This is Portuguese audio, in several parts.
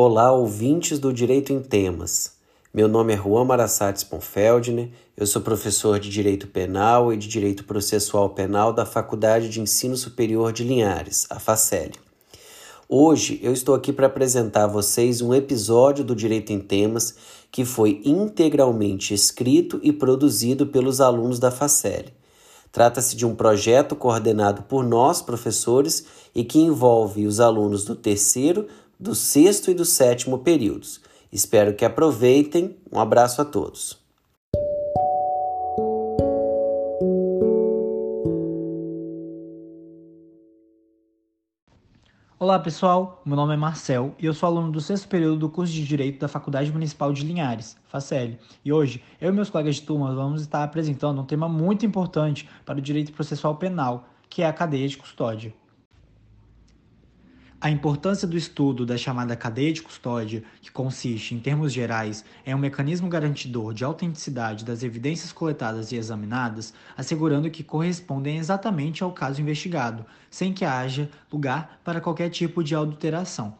Olá, ouvintes do Direito em Temas. Meu nome é Juan Marassates Ponfeldner, eu sou professor de Direito Penal e de Direito Processual Penal da Faculdade de Ensino Superior de Linhares, a FACEL. Hoje eu estou aqui para apresentar a vocês um episódio do Direito em Temas que foi integralmente escrito e produzido pelos alunos da FACEL. Trata-se de um projeto coordenado por nós, professores, e que envolve os alunos do terceiro, do sexto e do sétimo períodos. Espero que aproveitem. Um abraço a todos. Olá pessoal, meu nome é Marcel e eu sou aluno do sexto período do curso de Direito da Faculdade Municipal de Linhares, FACEL. E hoje, eu e meus colegas de turma vamos estar apresentando um tema muito importante para o direito processual penal, que é a cadeia de custódia. A importância do estudo da chamada cadeia de custódia, que consiste, em termos gerais, em um mecanismo garantidor de autenticidade das evidências coletadas e examinadas, assegurando que correspondem exatamente ao caso investigado, sem que haja lugar para qualquer tipo de adulteração.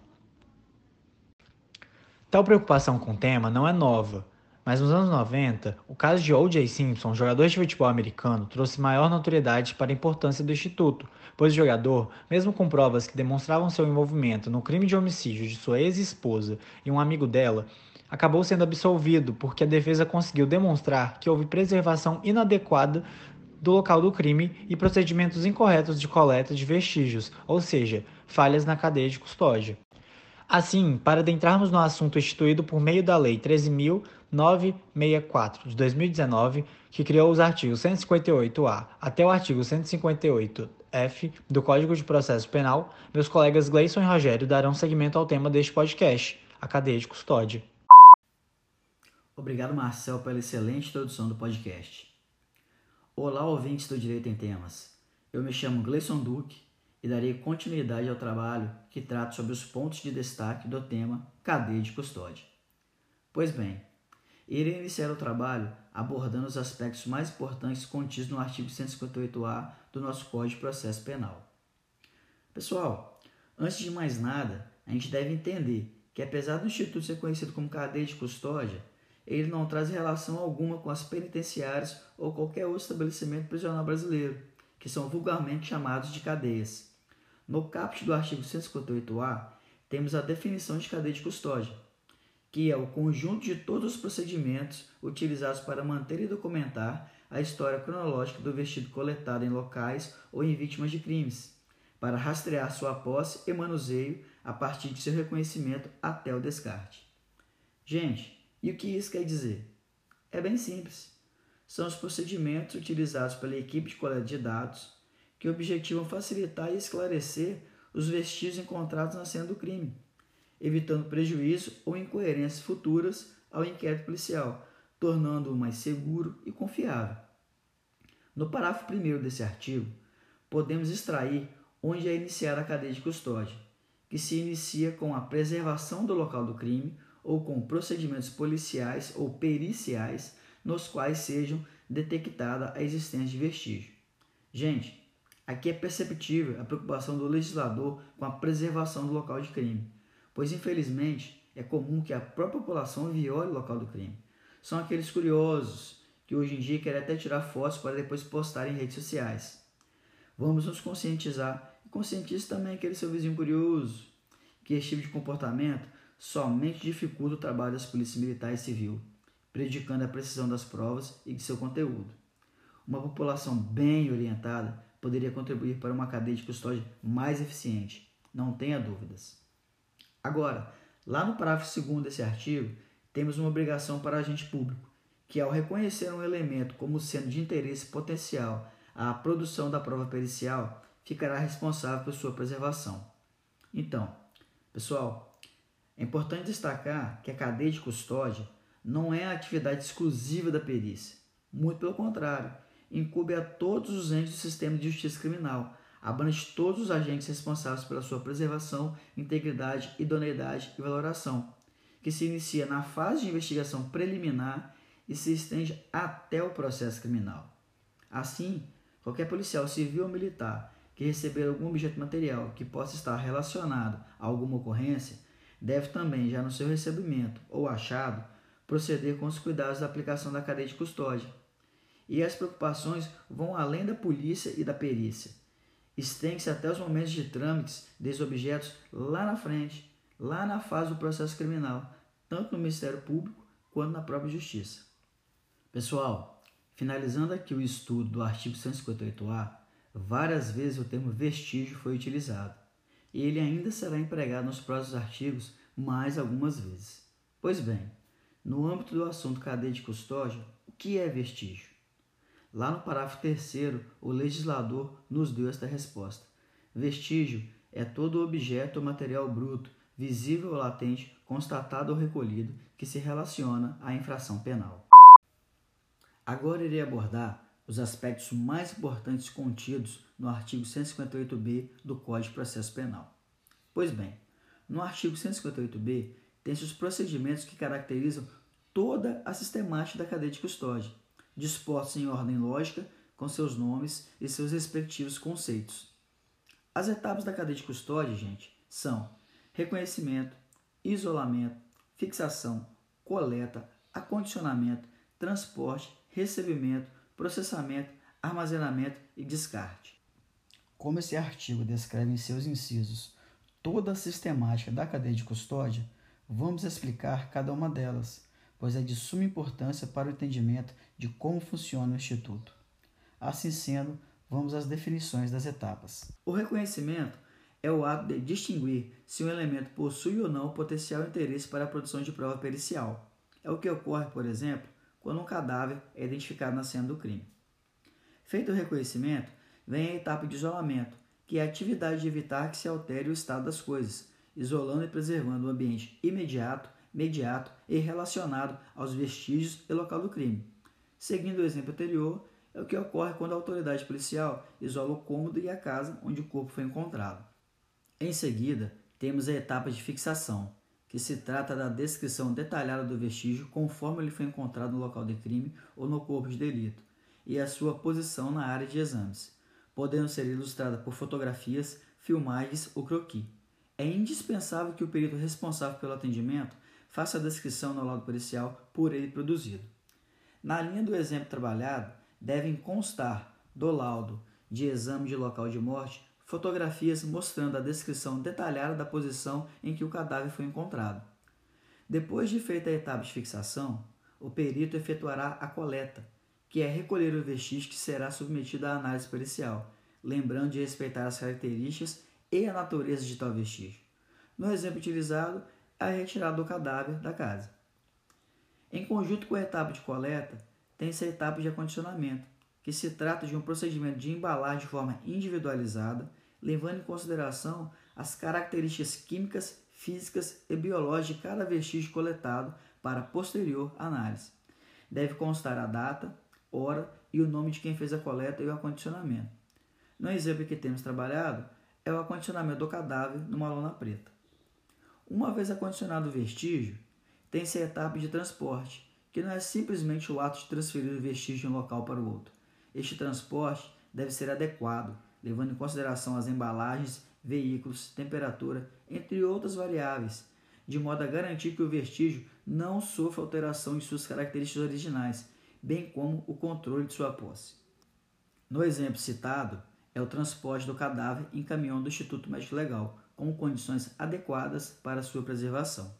Tal preocupação com o tema não é nova. Mas nos anos 90, o caso de O.J. Simpson, jogador de futebol americano, trouxe maior notoriedade para a importância do Instituto, pois o jogador, mesmo com provas que demonstravam seu envolvimento no crime de homicídio de sua ex-esposa e um amigo dela, acabou sendo absolvido porque a defesa conseguiu demonstrar que houve preservação inadequada do local do crime e procedimentos incorretos de coleta de vestígios, ou seja, falhas na cadeia de custódia. Assim, para adentrarmos no assunto instituído por meio da Lei 13.964 de 2019, que criou os artigos 158-A até o artigo 158-F do Código de Processo Penal, meus colegas Gleison e Rogério darão seguimento ao tema deste podcast, a cadeia de custódia. Obrigado, Marcel, pela excelente introdução do podcast. Olá, ouvintes do Direito em Temas. Eu me chamo Gleison Duque e darei continuidade ao trabalho que trata sobre os pontos de destaque do tema cadeia de custódia. Pois bem, irei iniciar o trabalho abordando os aspectos mais importantes contidos no artigo 158-A do nosso Código de Processo Penal. Pessoal, antes de mais nada, a gente deve entender que apesar do Instituto ser conhecido como cadeia de custódia, ele não traz relação alguma com as penitenciárias ou qualquer outro estabelecimento prisional brasileiro, que são vulgarmente chamados de cadeias. No caput do artigo 158-A, temos a definição de cadeia de custódia, que é o conjunto de todos os procedimentos utilizados para manter e documentar a história cronológica do vestido coletado em locais ou em vítimas de crimes, para rastrear sua posse e manuseio a partir de seu reconhecimento até o descarte. Gente, e o que isso quer dizer? É bem simples. São os procedimentos utilizados pela equipe de coleta de dados que objetivam facilitar e esclarecer os vestígios encontrados na cena do crime, evitando prejuízo ou incoerências futuras ao inquérito policial, tornando-o mais seguro e confiável. No parágrafo 1 desse artigo, podemos extrair onde é iniciada a cadeia de custódia, que se inicia com a preservação do local do crime ou com procedimentos policiais ou periciais nos quais sejam detectada a existência de vestígio. Gente, Aqui é perceptível a preocupação do legislador com a preservação do local de crime, pois infelizmente é comum que a própria população viole o local do crime. São aqueles curiosos que hoje em dia querem até tirar fotos para depois postar em redes sociais. Vamos nos conscientizar e conscientize também aquele seu vizinho curioso que esse tipo de comportamento somente dificulta o trabalho das polícias militar e civil, prejudicando a precisão das provas e de seu conteúdo. Uma população bem orientada poderia contribuir para uma cadeia de custódia mais eficiente, não tenha dúvidas. Agora, lá no parágrafo 2 desse artigo, temos uma obrigação para agente público, que ao reconhecer um elemento como sendo de interesse potencial à produção da prova pericial, ficará responsável por sua preservação. Então, pessoal, é importante destacar que a cadeia de custódia não é a atividade exclusiva da perícia. Muito pelo contrário, incube a todos os entes do sistema de justiça criminal, abrange todos os agentes responsáveis pela sua preservação, integridade, idoneidade e valoração, que se inicia na fase de investigação preliminar e se estende até o processo criminal. Assim, qualquer policial civil ou militar que receber algum objeto material que possa estar relacionado a alguma ocorrência deve também, já no seu recebimento ou achado, proceder com os cuidados da aplicação da cadeia de custódia. E as preocupações vão além da polícia e da perícia. Estende-se até os momentos de trâmites desses objetos lá na frente, lá na fase do processo criminal, tanto no Ministério Público quanto na própria Justiça. Pessoal, finalizando aqui o estudo do artigo 158A, várias vezes o termo vestígio foi utilizado, e ele ainda será empregado nos próximos artigos mais algumas vezes. Pois bem, no âmbito do assunto cadeia de custódia, o que é vestígio? Lá no parágrafo 3, o legislador nos deu esta resposta: vestígio é todo objeto ou material bruto, visível ou latente, constatado ou recolhido, que se relaciona à infração penal. Agora irei abordar os aspectos mais importantes contidos no artigo 158b do Código de Processo Penal. Pois bem, no artigo 158b tem-se os procedimentos que caracterizam toda a sistemática da cadeia de custódia, dispostos em ordem lógica, com seus nomes e seus respectivos conceitos. As etapas da cadeia de custódia, gente, são reconhecimento, isolamento, fixação, coleta, acondicionamento, transporte, recebimento, processamento, armazenamento e descarte. Como esse artigo descreve em seus incisos toda a sistemática da cadeia de custódia, vamos explicar cada uma delas, pois é de suma importância para o entendimento de como funciona o Instituto. Assim sendo, vamos às definições das etapas. O reconhecimento é o ato de distinguir se um elemento possui ou não potencial interesse para a produção de prova pericial. É o que ocorre, por exemplo, quando um cadáver é identificado na cena do crime. Feito o reconhecimento, vem a etapa de isolamento, que é a atividade de evitar que se altere o estado das coisas, isolando e preservando o ambiente imediato, mediato e relacionado aos vestígios e local do crime. Seguindo o exemplo anterior, é o que ocorre quando a autoridade policial isola o cômodo e a casa onde o corpo foi encontrado. Em seguida, temos a etapa de fixação, que se trata da descrição detalhada do vestígio conforme ele foi encontrado no local de crime ou no corpo de delito, e a sua posição na área de exames, podendo ser ilustrada por fotografias, filmagens ou croquis. É indispensável que o perito responsável pelo atendimento faça a descrição no laudo policial por ele produzido. Na linha do exemplo trabalhado, devem constar do laudo de exame de local de morte fotografias mostrando a descrição detalhada da posição em que o cadáver foi encontrado. Depois de feita a etapa de fixação, o perito efetuará a coleta, que é recolher o vestígio que será submetido à análise pericial, lembrando de respeitar as características e a natureza de tal vestígio. No exemplo utilizado, a retirada do cadáver da casa. Em conjunto com a etapa de coleta, tem-se a etapa de acondicionamento, que se trata de um procedimento de embalar de forma individualizada levando em consideração as características químicas, físicas e biológicas de cada vestígio coletado para posterior análise. Deve constar a data, hora e o nome de quem fez a coleta e o acondicionamento. No exemplo que temos trabalhado, é o acondicionamento do cadáver numa lona preta. Uma vez acondicionado o vestígio, tem-se a etapa de transporte, que não é simplesmente o ato de transferir o vestígio de um local para o outro. Este transporte deve ser adequado, levando em consideração as embalagens, veículos, temperatura, entre outras variáveis, de modo a garantir que o vestígio não sofra alteração em suas características originais, bem como o controle de sua posse. No exemplo citado, é o transporte do cadáver em caminhão do Instituto Médico Legal, com condições adequadas para sua preservação.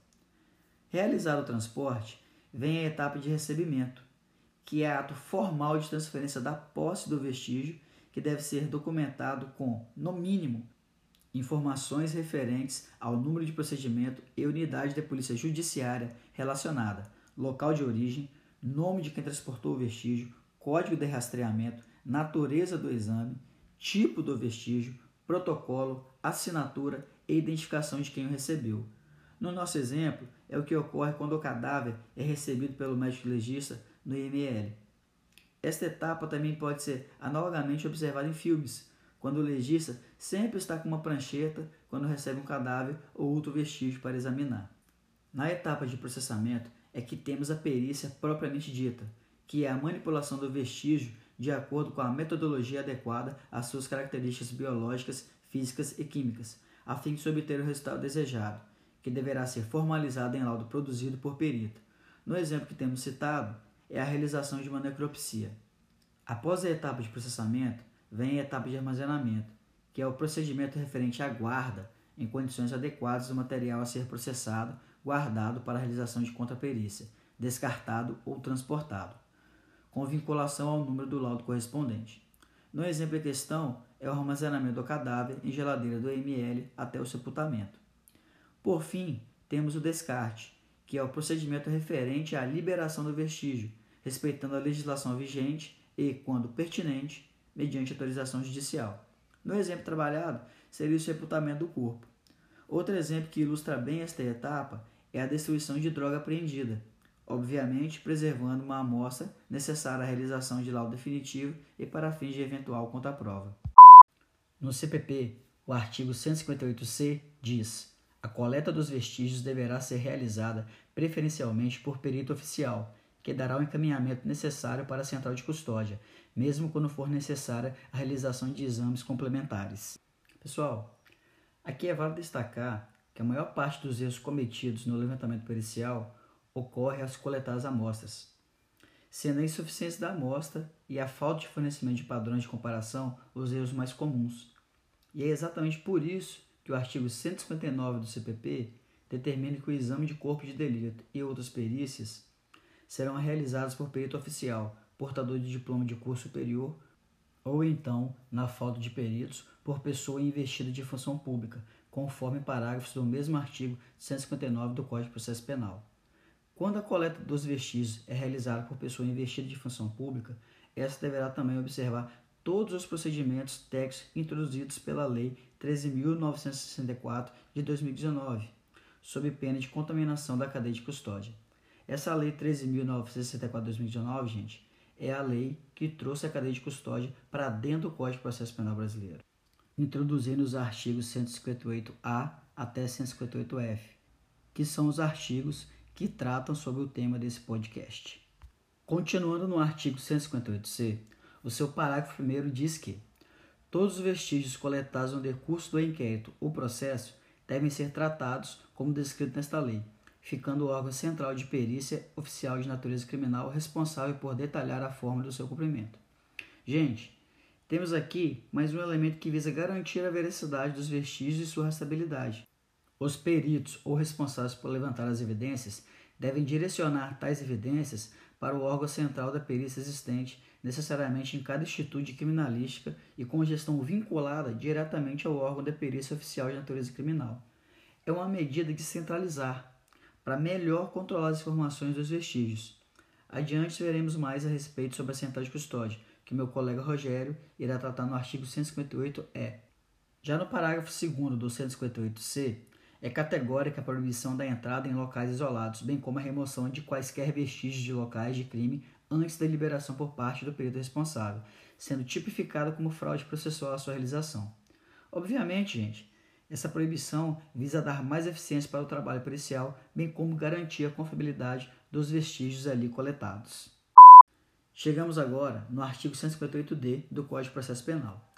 Realizado o transporte, vem a etapa de recebimento, que é ato formal de transferência da posse do vestígio que deve ser documentado com, no mínimo, informações referentes ao número de procedimento e unidade da Polícia Judiciária relacionada, local de origem, nome de quem transportou o vestígio, código de rastreamento, natureza do exame, tipo do vestígio, protocolo, assinatura e identificação de quem o recebeu. No nosso exemplo, é o que ocorre quando o cadáver é recebido pelo médico legista no IML. Esta etapa também pode ser analogamente observada em filmes, quando o legista sempre está com uma prancheta quando recebe um cadáver ou outro vestígio para examinar. Na etapa de processamento é que temos a perícia propriamente dita, que é a manipulação do vestígio de acordo com a metodologia adequada às suas características biológicas, físicas e químicas, a fim de se obter o resultado desejado, que deverá ser formalizada em laudo produzido por perito. No exemplo que temos citado, é a realização de uma necropsia. Após a etapa de processamento, vem a etapa de armazenamento, que é o procedimento referente à guarda em condições adequadas do material a ser processado, guardado para a realização de contraperícia, descartado ou transportado, com vinculação ao número do laudo correspondente. No exemplo em questão, é o armazenamento do cadáver em geladeira do ML até o sepultamento. Por fim, temos o descarte, que é o procedimento referente à liberação do vestígio, respeitando a legislação vigente e, quando pertinente, mediante autorização judicial. No exemplo trabalhado, seria o sepultamento do corpo. Outro exemplo que ilustra bem esta etapa é a destruição de droga apreendida, obviamente preservando uma amostra necessária à realização de laudo definitivo e para fins de eventual contraprova. No CPP, o artigo 158-C diz: a coleta dos vestígios deverá ser realizada preferencialmente por perito oficial, que dará o encaminhamento necessário para a central de custódia, mesmo quando for necessária a realização de exames complementares. Pessoal, aqui é válido destacar que a maior parte dos erros cometidos no levantamento pericial ocorre ao coletar as amostras, sendo a insuficiência da amostra e a falta de fornecimento de padrões de comparação os erros mais comuns. E é exatamente por isso que o artigo 159 do CPP determina que o exame de corpo de delito e outras perícias serão realizados por perito oficial, portador de diploma de curso superior ou então, na falta de peritos, por pessoa investida de função pública, conforme parágrafos do mesmo artigo 159 do Código de Processo Penal. Quando a coleta dos vestígios é realizada por pessoa investida de função pública, essa deverá também observar todos os procedimentos técnicos introduzidos pela Lei 13.964 de 2019, sob pena de contaminação da cadeia de custódia. Essa Lei 13.964 de 2019, gente, é a lei que trouxe a cadeia de custódia para dentro do Código de Processo Penal brasileiro, introduzindo os artigos 158A até 158F, que são os artigos que tratam sobre o tema desse podcast. Continuando no artigo 158c, o seu parágrafo 1 diz que todos os vestígios coletados no decurso do inquérito ou processo devem ser tratados como descrito nesta lei, ficando o órgão central de perícia oficial de natureza criminal responsável por detalhar a forma do seu cumprimento. Gente, temos aqui mais um elemento que visa garantir a veracidade dos vestígios e sua rastreabilidade. Os peritos ou responsáveis por levantar as evidências devem direcionar tais evidências para o órgão central da perícia existente, necessariamente em cada instituto de criminalística e com gestão vinculada diretamente ao órgão da perícia oficial de natureza criminal. É uma medida de centralizar, para melhor controlar as informações dos vestígios. Adiante veremos mais a respeito sobre a central de custódia, que meu colega Rogério irá tratar no artigo 158-E. Já no parágrafo 2 do 158-C, é categórica a proibição da entrada em locais isolados, bem como a remoção de quaisquer vestígios de locais de crime antes da liberação por parte do perito responsável, sendo tipificada como fraude processual à sua realização. Obviamente, gente, essa proibição visa dar mais eficiência para o trabalho policial, bem como garantir a confiabilidade dos vestígios ali coletados. Chegamos agora no artigo 158-D do Código de Processo Penal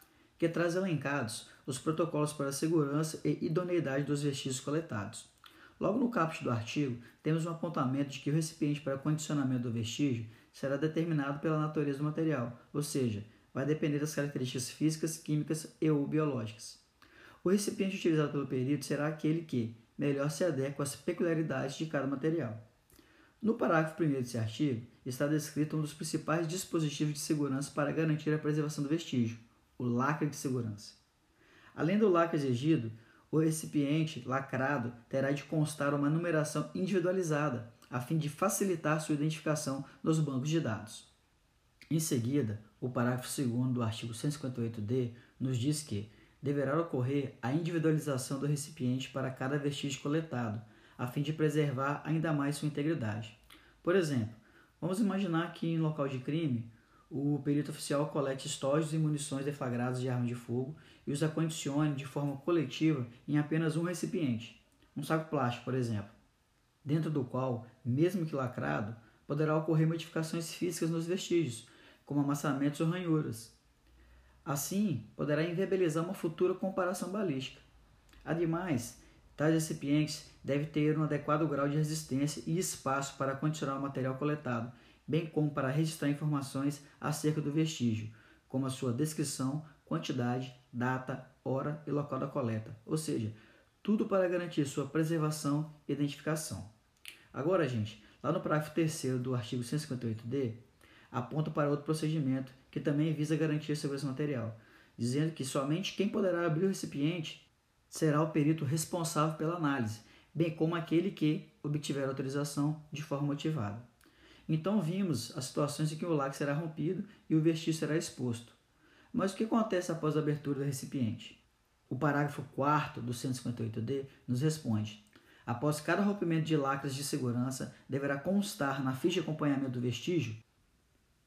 que traz elencados os protocolos para a segurança e idoneidade dos vestígios coletados. Logo no caput do artigo, temos um apontamento de que o recipiente para condicionamento do vestígio será determinado pela natureza do material, ou seja, vai depender das características físicas, químicas e ou biológicas. O recipiente utilizado pelo perito será aquele que melhor se adequa às peculiaridades de cada material. No parágrafo 1 desse artigo, está descrito um dos principais dispositivos de segurança para garantir a preservação do vestígio, o lacre de segurança. Além do lacre exigido, o recipiente lacrado terá de constar uma numeração individualizada, a fim de facilitar sua identificação nos bancos de dados. Em seguida, o parágrafo 2 do artigo 158-D nos diz que deverá ocorrer a individualização do recipiente para cada vestígio coletado, a fim de preservar ainda mais sua integridade. Por exemplo, vamos imaginar que em local de crime o perito oficial colete estojos e munições deflagradas de arma de fogo e os acondicione de forma coletiva em apenas um recipiente, um saco plástico, por exemplo, dentro do qual, mesmo que lacrado, poderá ocorrer modificações físicas nos vestígios, como amassamentos ou ranhuras. Assim, poderá inviabilizar uma futura comparação balística. Ademais, Tais recipientes devem ter um adequado grau de resistência e espaço para condicionar o material coletado, bem como para registrar informações acerca do vestígio, como a sua descrição, quantidade, data, hora e local da coleta, ou seja, tudo para garantir sua preservação e identificação. Agora, gente, lá no parágrafo 3 do artigo 158D, aponta para outro procedimento que também visa garantir a segurança material, dizendo que somente quem poderá abrir o recipiente será o perito responsável pela análise, bem como aquele que obtiver autorização de forma motivada. Então vimos as situações em que o lacre será rompido e o vestígio será exposto. Mas o que acontece após a abertura do recipiente? O parágrafo 4 do 158D nos responde: após cada rompimento de lacres de segurança, deverá constar na ficha de acompanhamento do vestígio,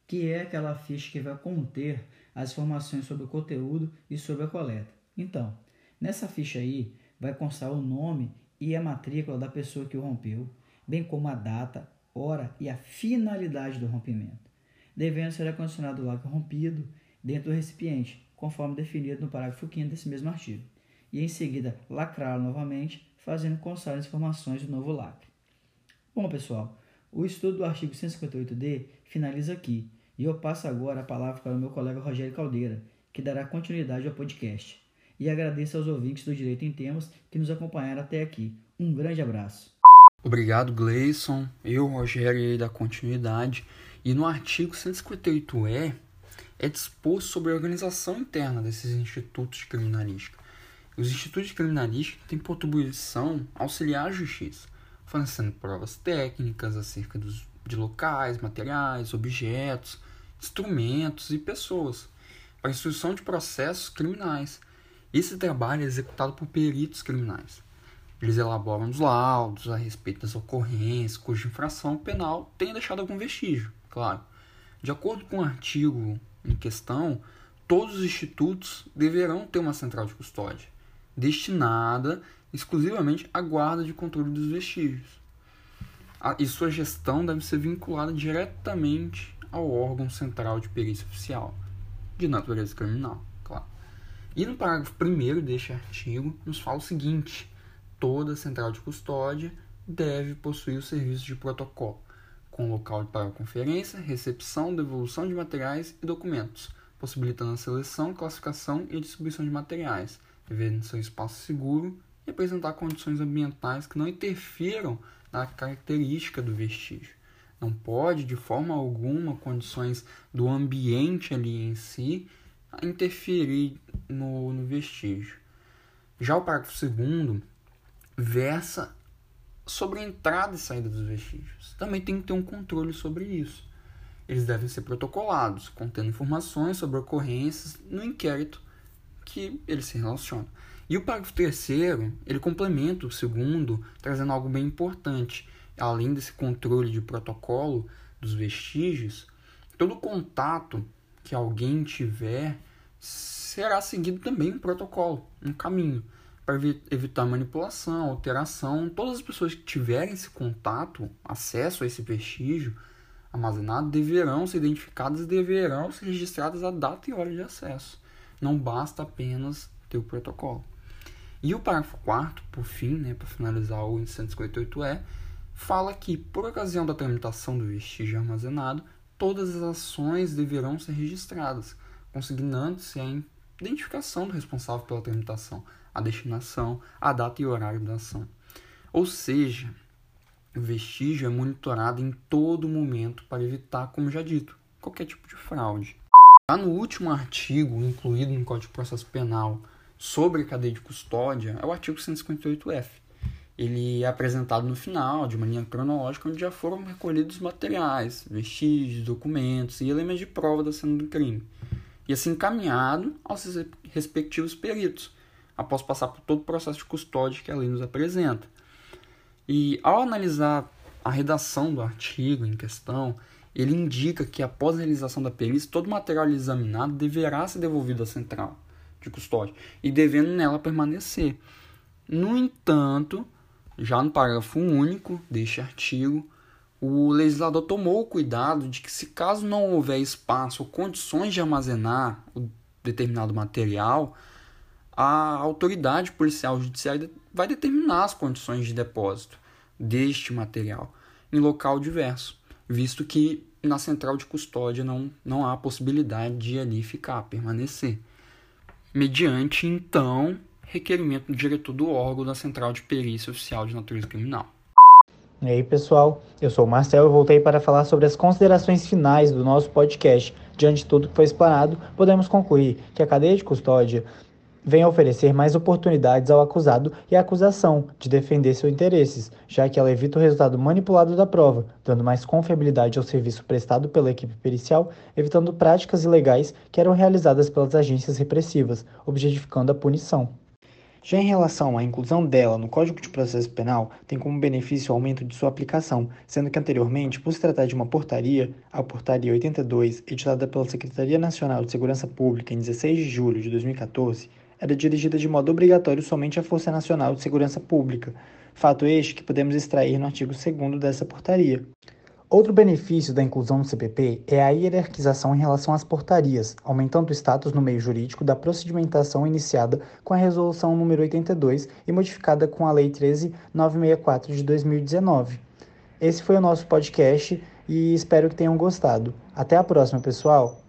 que é aquela ficha que vai conter as informações sobre o conteúdo e sobre a coleta. Então, nessa ficha aí vai constar o nome e a matrícula da pessoa que o rompeu, bem como a data, hora e a finalidade do rompimento, devendo ser acondicionado o lacre rompido dentro do recipiente, conforme definido no parágrafo 5 desse mesmo artigo, e em seguida lacrá-lo novamente, fazendo constar as informações do novo lacre. Bom, pessoal, o estudo do artigo 158D finaliza aqui, e eu passo agora a palavra para o meu colega Rogério Caldeira, que dará continuidade ao podcast. E agradeço aos ouvintes do Direito em Temas que nos acompanharam até aqui. Um grande abraço. Obrigado, Gleison. Eu, Rogério, dar continuidade. E no artigo 158E, é disposto sobre a organização interna desses institutos de criminalística. Os institutos de criminalística têm por atribuição auxiliar a justiça, fornecendo provas técnicas acerca dos, de locais, materiais, objetos, instrumentos e pessoas para a instrução de processos criminais. Esse trabalho é executado por peritos criminais. Eles elaboram os laudos a respeito das ocorrências cuja infração penal tenha deixado algum vestígio, claro. De acordo com o artigo em questão, todos os institutos deverão ter uma central de custódia, destinada exclusivamente à guarda de controle dos vestígios. E sua gestão deve ser vinculada diretamente ao órgão central de perícia oficial, de natureza criminal, claro. E no parágrafo 1 deste artigo, nos fala o seguinte: toda central de custódia deve possuir o serviço de protocolo, com local para conferência, recepção, devolução de materiais e documentos, possibilitando a seleção, classificação e distribuição de materiais, devendo ser um espaço seguro e apresentar condições ambientais que não interfiram na característica do vestígio. Não pode, de forma alguma, condições do ambiente ali em si interferir no, no vestígio. Já o parágrafo segundo versa sobre a entrada e saída dos vestígios. Também tem que ter um controle sobre isso. Eles devem ser protocolados, contendo informações sobre ocorrências no inquérito que eles se relacionam. E o parágrafo terceiro, ele complementa o segundo, trazendo algo bem importante. Além desse controle de protocolo dos vestígios, todo contato que alguém tiver será seguido também um protocolo, um caminho para evitar manipulação, alteração. Todas as pessoas que tiverem esse contato, acesso a esse vestígio armazenado, deverão ser identificadas e deverão ser registradas a data e hora de acesso. Não basta apenas ter o protocolo. E o parágrafo 4 por fim, né, para finalizar o 158E, fala que, por ocasião da tramitação do vestígio armazenado, todas as ações deverão ser registradas, consignando-se a identificação do responsável pela tramitação, a destinação, a data e horário da ação. Ou seja, o vestígio é monitorado em todo momento para evitar, como já dito, qualquer tipo de fraude. Já no último artigo incluído no Código de Processo Penal sobre cadeia de custódia é o artigo 158F. Ele é apresentado no final, de uma linha cronológica, onde já foram recolhidos materiais, vestígios, documentos e elementos de prova da cena do crime, e assim encaminhado aos respectivos peritos, após passar por todo o processo de custódia que a lei nos apresenta. E ao analisar a redação do artigo em questão, ele indica que após a realização da perícia, todo material examinado deverá ser devolvido à central de custódia e devendo nela permanecer. No entanto, já no parágrafo único deste artigo, o legislador tomou o cuidado de que, se caso não houver espaço ou condições de armazenar o determinado material, a autoridade policial judiciária vai determinar as condições de depósito deste material em local diverso, visto que na central de custódia não, não há possibilidade de ali ficar, permanecer. Mediante, então, requerimento do diretor do órgão da Central de Perícia Oficial de Natureza Criminal. E aí, pessoal, eu sou o Marcel e voltei para falar sobre as considerações finais do nosso podcast. Diante de tudo que foi explanado, podemos concluir que a cadeia de custódia vem oferecer mais oportunidades ao acusado e à acusação de defender seus interesses, já que ela evita o resultado manipulado da prova, dando mais confiabilidade ao serviço prestado pela equipe pericial, evitando práticas ilegais que eram realizadas pelas agências repressivas, objetificando a punição. Já em relação à inclusão dela no Código de Processo Penal, tem como benefício o aumento de sua aplicação, sendo que anteriormente, por se tratar de uma portaria, a Portaria 82, editada pela Secretaria Nacional de Segurança Pública em 16 de julho de 2014, era dirigida de modo obrigatório somente à Força Nacional de Segurança Pública, fato este que podemos extrair no artigo 2 dessa portaria. Outro benefício da inclusão no CPP é a hierarquização em relação às portarias, aumentando o status no meio jurídico da procedimentação iniciada com a Resolução nº 82 e modificada com a Lei 13964 de 2019. Esse foi o nosso podcast e espero que tenham gostado. Até a próxima, pessoal!